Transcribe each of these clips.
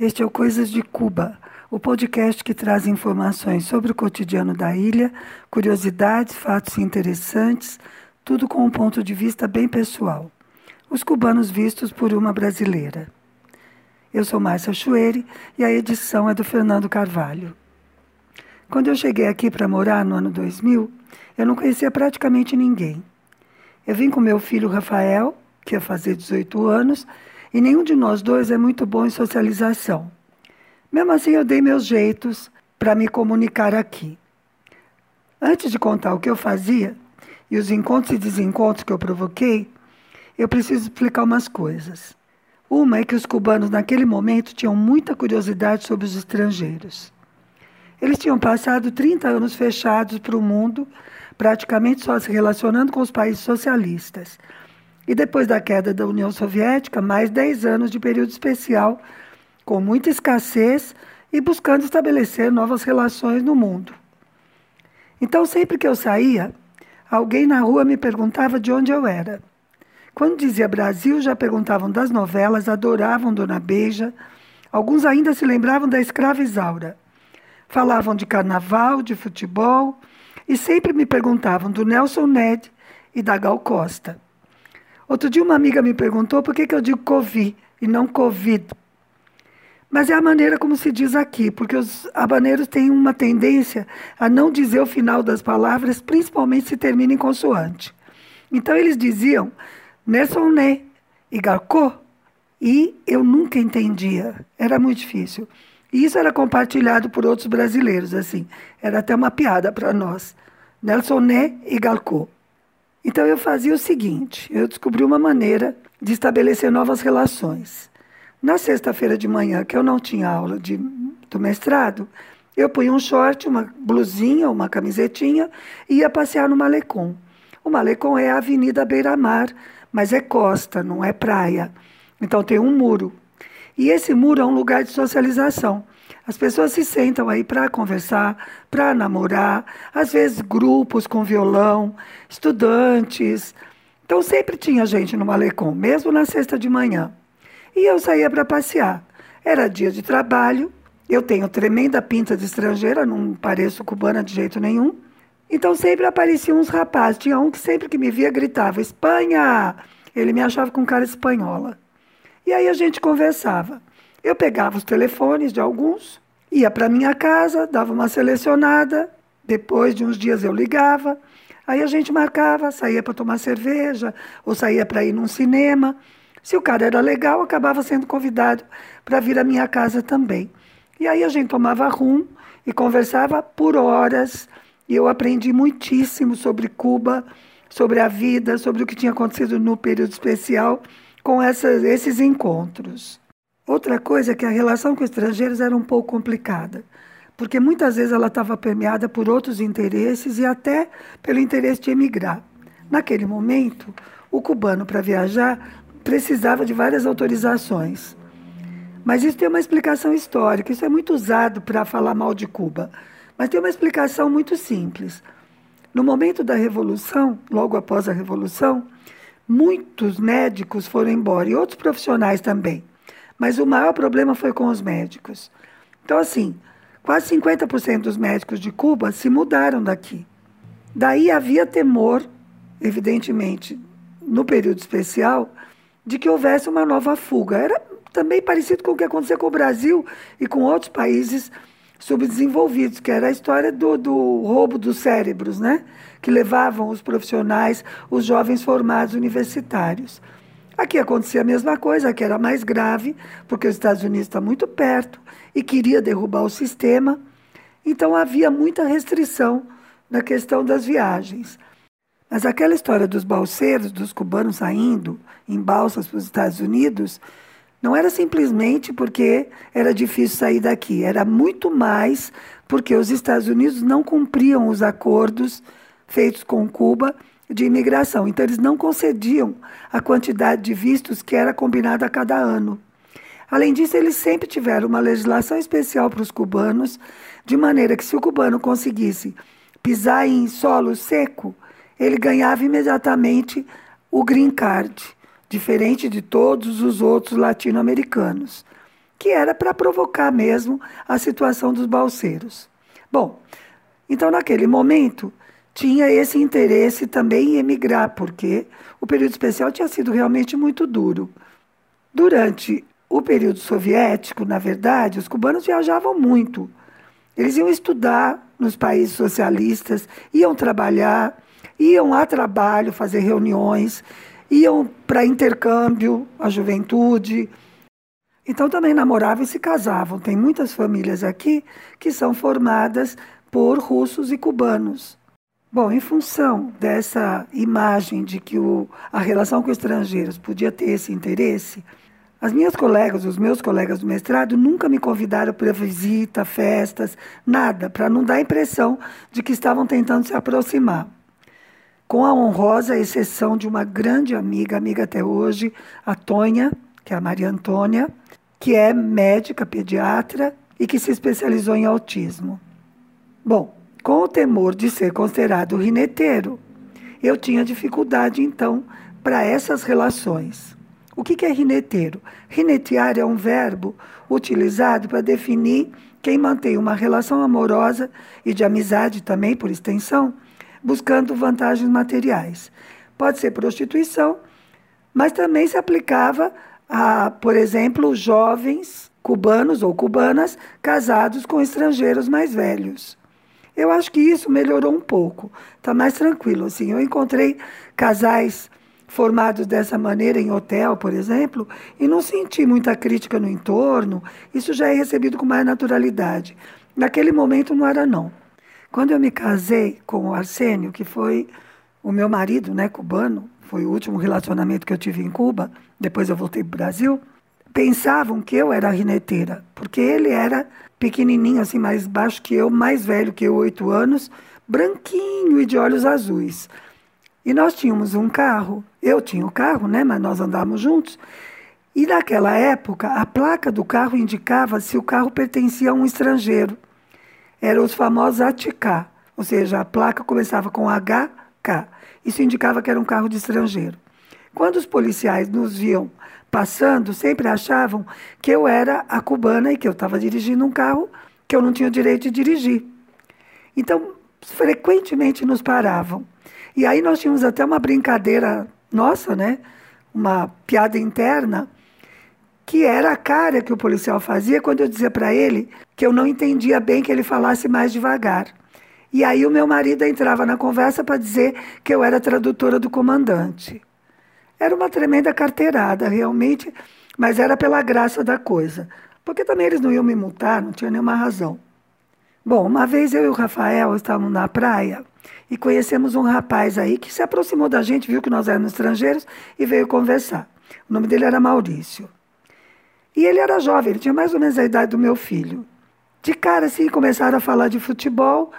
Este é o Coisas de Cuba, o podcast que traz informações sobre o cotidiano da ilha, curiosidades, fatos interessantes, tudo com um ponto de vista bem pessoal. Os cubanos vistos por uma brasileira. Eu sou Márcia Chueire e a edição é do Fernando Carvalho. Quando eu cheguei aqui para morar no ano 2000, eu não conhecia praticamente ninguém. Eu vim com meu filho Rafael, que ia fazer 18 anos, e nenhum de nós dois é muito bom em socialização. Mesmo assim, eu dei meus jeitos para me comunicar aqui. Antes de contar o que eu fazia e os encontros e desencontros que eu provoquei, eu preciso explicar umas coisas. Uma é que os cubanos, naquele momento, tinham muita curiosidade sobre os estrangeiros. Eles tinham passado 30 anos fechados para o mundo, praticamente só se relacionando com os países socialistas e depois da queda da União Soviética, mais 10 anos de período especial, com muita escassez e buscando estabelecer novas relações no mundo. Então, sempre que eu saía, alguém na rua me perguntava de onde eu era. Quando dizia Brasil, já perguntavam das novelas, adoravam Dona Beija, alguns ainda se lembravam da escrava Isaura. Falavam de carnaval, de futebol e sempre me perguntavam do Nelson Ned e da Gal Costa. Outro dia uma amiga me perguntou por que, que eu digo Covid e não Covid. Mas é a maneira como se diz aqui, porque os habaneiros têm uma tendência a não dizer o final das palavras, principalmente se termina em consoante. Então eles diziam Nessoné e Garcô, e eu nunca entendia, era muito difícil. E isso era compartilhado por outros brasileiros, assim, era até uma piada para nós. Nelsonné e Galcô. Então eu fazia o seguinte: eu descobri uma maneira de estabelecer novas relações. Na sexta-feira de manhã, que eu não tinha aula de, do mestrado, eu punha um short, uma blusinha, uma camisetinha e ia passear no Malecon. O Malecon é a Avenida Beira-Mar, mas é costa, não é praia. Então tem um muro. E esse muro é um lugar de socialização. As pessoas se sentam aí para conversar, para namorar, às vezes grupos com violão, estudantes. Então sempre tinha gente no malecom, mesmo na sexta de manhã. E eu saía para passear. Era dia de trabalho, eu tenho tremenda pinta de estrangeira, não pareço cubana de jeito nenhum. Então sempre apareciam uns rapazes. Tinha um que sempre que me via gritava: Espanha! Ele me achava com cara espanhola. E aí a gente conversava. Eu pegava os telefones de alguns, ia para minha casa, dava uma selecionada, depois de uns dias eu ligava, aí a gente marcava, saía para tomar cerveja ou saía para ir num cinema. Se o cara era legal, acabava sendo convidado para vir à minha casa também. E aí a gente tomava rum e conversava por horas. E eu aprendi muitíssimo sobre Cuba, sobre a vida, sobre o que tinha acontecido no período especial com esses encontros. Outra coisa é que a relação com estrangeiros era um pouco complicada, porque muitas vezes ela estava permeada por outros interesses e até pelo interesse de emigrar. Naquele momento, o cubano, para viajar, precisava de várias autorizações. Mas isso tem uma explicação histórica, isso é muito usado para falar mal de Cuba. Mas tem uma explicação muito simples. No momento da Revolução, logo após a Revolução, muitos médicos foram embora e outros profissionais também. Mas o maior problema foi com os médicos. Então, assim, quase 50% dos médicos de Cuba se mudaram daqui. Daí havia temor, evidentemente, no período especial, de que houvesse uma nova fuga. Era também parecido com o que aconteceu com o Brasil e com outros países subdesenvolvidos, que era a história do, do roubo dos cérebros, né? que levavam os profissionais, os jovens formados universitários. Aqui acontecia a mesma coisa, que era mais grave, porque os Estados Unidos está muito perto e queria derrubar o sistema. Então havia muita restrição na questão das viagens. Mas aquela história dos balseiros, dos cubanos saindo em balsas para os Estados Unidos, não era simplesmente porque era difícil sair daqui, era muito mais porque os Estados Unidos não cumpriam os acordos feitos com Cuba de imigração. Então, eles não concediam a quantidade de vistos que era combinada a cada ano. Além disso, eles sempre tiveram uma legislação especial para os cubanos, de maneira que se o cubano conseguisse pisar em solo seco, ele ganhava imediatamente o green card, diferente de todos os outros latino-americanos. que era para provocar mesmo a situação dos balseiros. Bom, então naquele momento tinha esse interesse também em emigrar, porque o período especial tinha sido realmente muito duro. Durante o período soviético, na verdade, os cubanos viajavam muito. Eles iam estudar nos países socialistas, iam trabalhar, iam a trabalho fazer reuniões, iam para intercâmbio, a juventude. Então também namoravam e se casavam. Tem muitas famílias aqui que são formadas por russos e cubanos. Bom, em função dessa imagem de que o, a relação com estrangeiros podia ter esse interesse, as minhas colegas, os meus colegas do mestrado, nunca me convidaram para visita, festas, nada, para não dar a impressão de que estavam tentando se aproximar. Com a honrosa exceção de uma grande amiga, amiga até hoje, a Tonha, que é a Maria Antônia, que é médica, pediatra e que se especializou em autismo. Bom, com o temor de ser considerado rineteiro, eu tinha dificuldade, então, para essas relações. O que é rineteiro? Rinetear é um verbo utilizado para definir quem mantém uma relação amorosa e de amizade também, por extensão, buscando vantagens materiais. Pode ser prostituição, mas também se aplicava a, por exemplo, jovens cubanos ou cubanas casados com estrangeiros mais velhos. Eu acho que isso melhorou um pouco, está mais tranquilo. Assim, eu encontrei casais formados dessa maneira em hotel, por exemplo, e não senti muita crítica no entorno, isso já é recebido com mais naturalidade. Naquele momento não era não. Quando eu me casei com o Arsênio, que foi o meu marido, né, cubano, foi o último relacionamento que eu tive em Cuba, depois eu voltei para o Brasil, pensavam que eu era rineteira, porque ele era pequenininho, assim, mais baixo que eu, mais velho que eu, oito anos, branquinho e de olhos azuis. E nós tínhamos um carro, eu tinha o carro, né, mas nós andávamos juntos. E naquela época, a placa do carro indicava se o carro pertencia a um estrangeiro. Eram os famosos ATK, ou seja, a placa começava com HK. Isso indicava que era um carro de estrangeiro. Quando os policiais nos viam passando, sempre achavam que eu era a cubana e que eu estava dirigindo um carro que eu não tinha o direito de dirigir. Então, frequentemente nos paravam. E aí nós tínhamos até uma brincadeira nossa, né? Uma piada interna, que era a cara que o policial fazia quando eu dizia para ele que eu não entendia bem que ele falasse mais devagar. E aí o meu marido entrava na conversa para dizer que eu era tradutora do comandante. Era uma tremenda carteirada, realmente, mas era pela graça da coisa. Porque também eles não iam me multar, não tinha nenhuma razão. Bom, uma vez eu e o Rafael estávamos na praia e conhecemos um rapaz aí que se aproximou da gente, viu que nós éramos estrangeiros e veio conversar. O nome dele era Maurício. E ele era jovem, ele tinha mais ou menos a idade do meu filho. De cara, assim, começaram a falar de futebol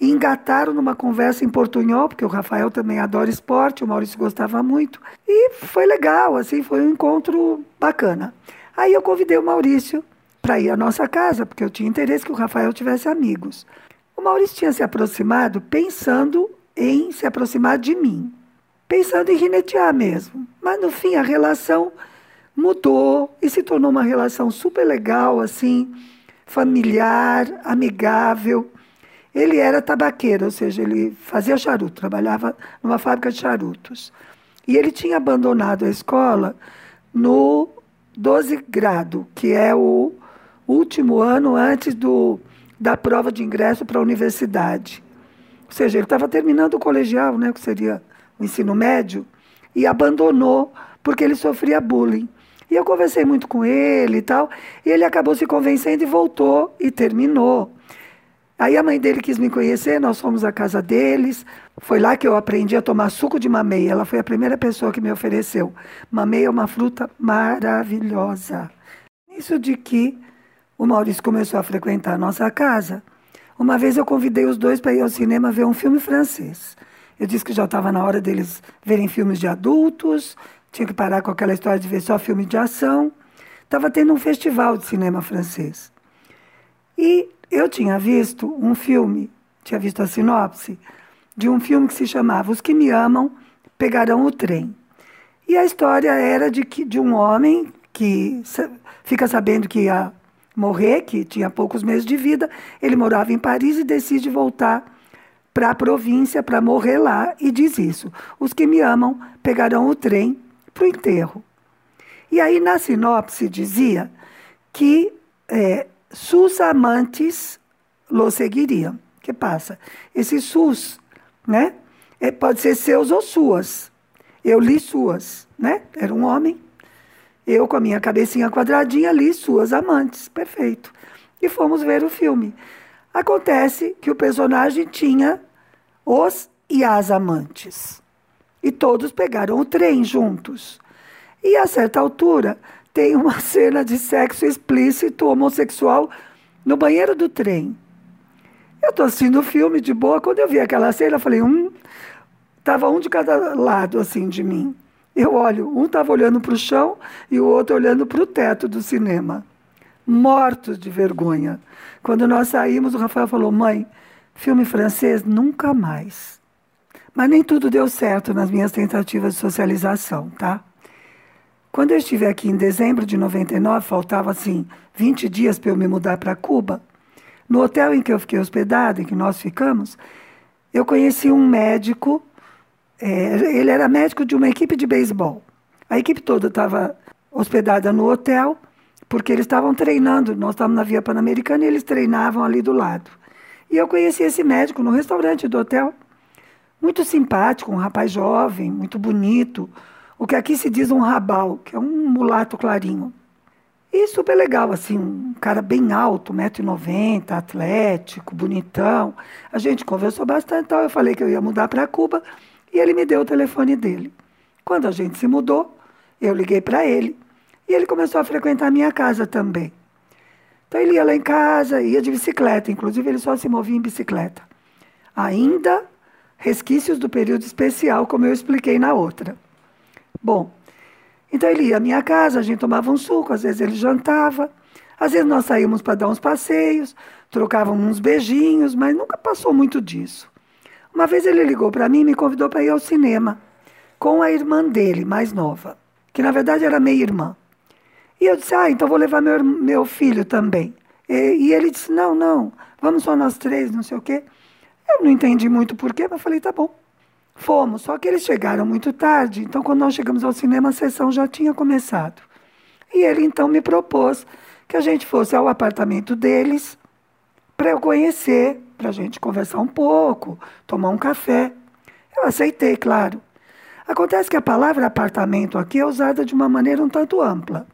e engataram numa conversa em portunhol, porque o Rafael também adora esporte, o Maurício gostava muito. E foi legal, assim, foi um encontro bacana. Aí eu convidei o Maurício para ir à nossa casa, porque eu tinha interesse que o Rafael tivesse amigos. O Maurício tinha se aproximado pensando em se aproximar de mim, pensando em rinetear mesmo. Mas no fim a relação mudou e se tornou uma relação super legal, assim, familiar, amigável. Ele era tabaqueiro, ou seja, ele fazia charuto, trabalhava numa fábrica de charutos. E ele tinha abandonado a escola no 12 grado, que é o último ano antes do da prova de ingresso para a universidade. Ou seja, ele estava terminando o colegial, né, que seria o ensino médio, e abandonou porque ele sofria bullying. E eu conversei muito com ele e tal, e ele acabou se convencendo e voltou e terminou. Aí a mãe dele quis me conhecer, nós fomos à casa deles. Foi lá que eu aprendi a tomar suco de mamei. Ela foi a primeira pessoa que me ofereceu. Mamei é uma fruta maravilhosa. Isso de que o Maurício começou a frequentar a nossa casa. Uma vez eu convidei os dois para ir ao cinema ver um filme francês. Eu disse que já estava na hora deles verem filmes de adultos, tinha que parar com aquela história de ver só filme de ação. Estava tendo um festival de cinema francês. E eu tinha visto um filme, tinha visto a sinopse, de um filme que se chamava Os que me amam pegarão o trem. E a história era de, que, de um homem que fica sabendo que ia morrer, que tinha poucos meses de vida. Ele morava em Paris e decide voltar para a província para morrer lá e diz isso: os que me amam pegarão o trem para o enterro. E aí na sinopse dizia que é, sus amantes lo seguiriam. que passa? Esse sus, né? É, pode ser seus ou suas. Eu li suas, né? Era um homem. Eu, com a minha cabecinha quadradinha, li suas amantes. Perfeito. E fomos ver o filme. Acontece que o personagem tinha os e as amantes. E todos pegaram o trem juntos. E a certa altura tem uma cena de sexo explícito homossexual no banheiro do trem. Eu estou assistindo o filme de boa, quando eu vi aquela cena, eu falei, um, tava um de cada lado assim de mim. Eu olho, um estava olhando para o chão e o outro olhando para o teto do cinema. Mortos de vergonha. Quando nós saímos, o Rafael falou: mãe, filme francês nunca mais. Mas nem tudo deu certo nas minhas tentativas de socialização, tá? Quando eu estive aqui em dezembro de 99, faltava assim 20 dias para eu me mudar para Cuba. No hotel em que eu fiquei hospedado, em que nós ficamos, eu conheci um médico. É, ele era médico de uma equipe de beisebol. A equipe toda estava hospedada no hotel, porque eles estavam treinando. Nós estávamos na Via Pan-Americana e eles treinavam ali do lado. E eu conheci esse médico no restaurante do hotel. Muito simpático, um rapaz jovem, muito bonito o que aqui se diz um rabal, que é um mulato clarinho. E super legal, assim, um cara bem alto, 1,90m, atlético, bonitão. A gente conversou bastante, então eu falei que eu ia mudar para Cuba e ele me deu o telefone dele. Quando a gente se mudou, eu liguei para ele e ele começou a frequentar a minha casa também. Então ele ia lá em casa, ia de bicicleta, inclusive ele só se movia em bicicleta. Ainda resquícios do período especial, como eu expliquei na outra. Bom, então ele ia à minha casa, a gente tomava um suco, às vezes ele jantava, às vezes nós saímos para dar uns passeios, trocávamos uns beijinhos, mas nunca passou muito disso. Uma vez ele ligou para mim e me convidou para ir ao cinema com a irmã dele, mais nova, que na verdade era meia irmã. E eu disse: Ah, então vou levar meu, meu filho também. E, e ele disse: Não, não, vamos só nós três, não sei o quê. Eu não entendi muito porquê, mas falei: Tá bom. Fomos, só que eles chegaram muito tarde, então quando nós chegamos ao cinema, a sessão já tinha começado. E ele então me propôs que a gente fosse ao apartamento deles para eu conhecer, para a gente conversar um pouco, tomar um café. Eu aceitei, claro. Acontece que a palavra apartamento aqui é usada de uma maneira um tanto ampla.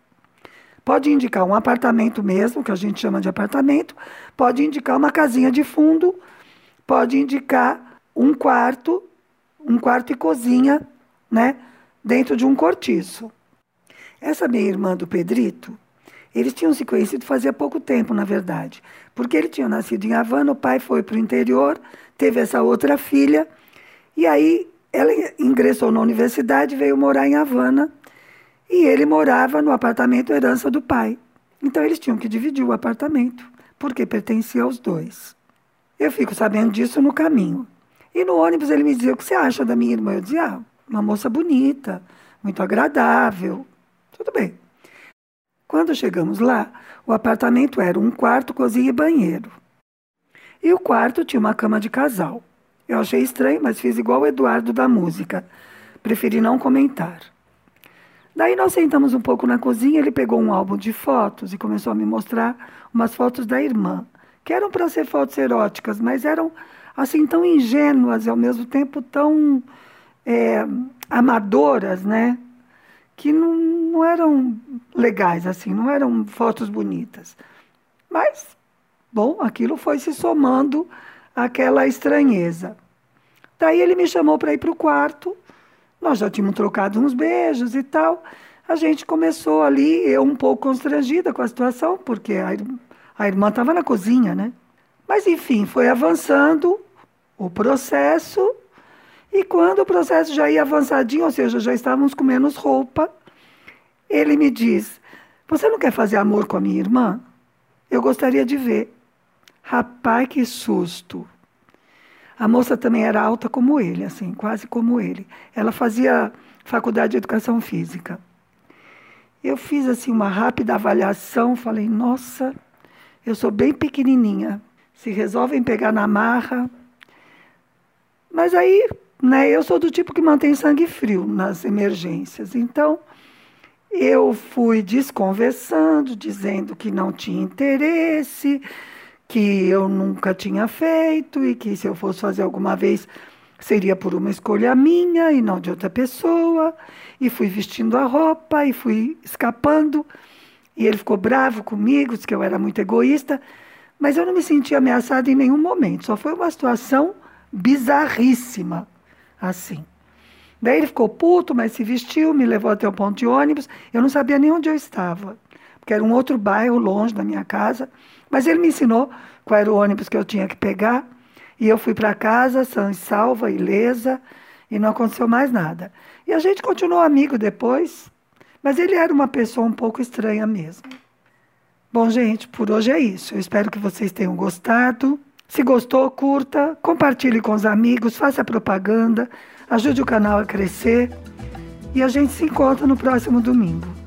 Pode indicar um apartamento mesmo, que a gente chama de apartamento, pode indicar uma casinha de fundo, pode indicar um quarto um quarto e cozinha, né, dentro de um cortiço. Essa minha irmã do Pedrito, eles tinham se conhecido fazia pouco tempo, na verdade, porque ele tinha nascido em Havana, o pai foi para o interior, teve essa outra filha, e aí ela ingressou na universidade, veio morar em Havana, e ele morava no apartamento herança do pai. Então eles tinham que dividir o apartamento, porque pertencia aos dois. Eu fico sabendo disso no caminho. E no ônibus ele me dizia: O que você acha da minha irmã? Eu dizia: ah, Uma moça bonita, muito agradável. Tudo bem. Quando chegamos lá, o apartamento era um quarto, cozinha e banheiro. E o quarto tinha uma cama de casal. Eu achei estranho, mas fiz igual o Eduardo da música. Preferi não comentar. Daí nós sentamos um pouco na cozinha, ele pegou um álbum de fotos e começou a me mostrar umas fotos da irmã, que eram para ser fotos eróticas, mas eram assim tão ingênuas e ao mesmo tempo tão é, amadoras, né? Que não, não eram legais, assim, não eram fotos bonitas. Mas, bom, aquilo foi se somando àquela estranheza. Daí ele me chamou para ir para o quarto, nós já tínhamos trocado uns beijos e tal. A gente começou ali, eu um pouco constrangida com a situação, porque a, a irmã estava na cozinha, né? Mas, enfim, foi avançando o processo, e quando o processo já ia avançadinho, ou seja, já estávamos com menos roupa, ele me diz: Você não quer fazer amor com a minha irmã? Eu gostaria de ver. Rapaz, que susto! A moça também era alta como ele, assim, quase como ele. Ela fazia faculdade de educação física. Eu fiz assim uma rápida avaliação, falei: "Nossa, eu sou bem pequenininha. Se resolvem pegar na marra, mas aí, né, eu sou do tipo que mantém sangue frio nas emergências. Então, eu fui desconversando, dizendo que não tinha interesse, que eu nunca tinha feito e que se eu fosse fazer alguma vez seria por uma escolha minha e não de outra pessoa. E fui vestindo a roupa e fui escapando. E ele ficou bravo comigo, disse que eu era muito egoísta, mas eu não me senti ameaçada em nenhum momento. Só foi uma situação bizarríssima, assim. Daí ele ficou puto, mas se vestiu, me levou até o ponto de ônibus. Eu não sabia nem onde eu estava, porque era um outro bairro longe da minha casa. Mas ele me ensinou qual era o ônibus que eu tinha que pegar. E eu fui para casa, sã e salva, ilesa, e não aconteceu mais nada. E a gente continuou amigo depois, mas ele era uma pessoa um pouco estranha mesmo. Bom, gente, por hoje é isso. Eu espero que vocês tenham gostado. Se gostou, curta, compartilhe com os amigos, faça propaganda, ajude o canal a crescer. E a gente se encontra no próximo domingo.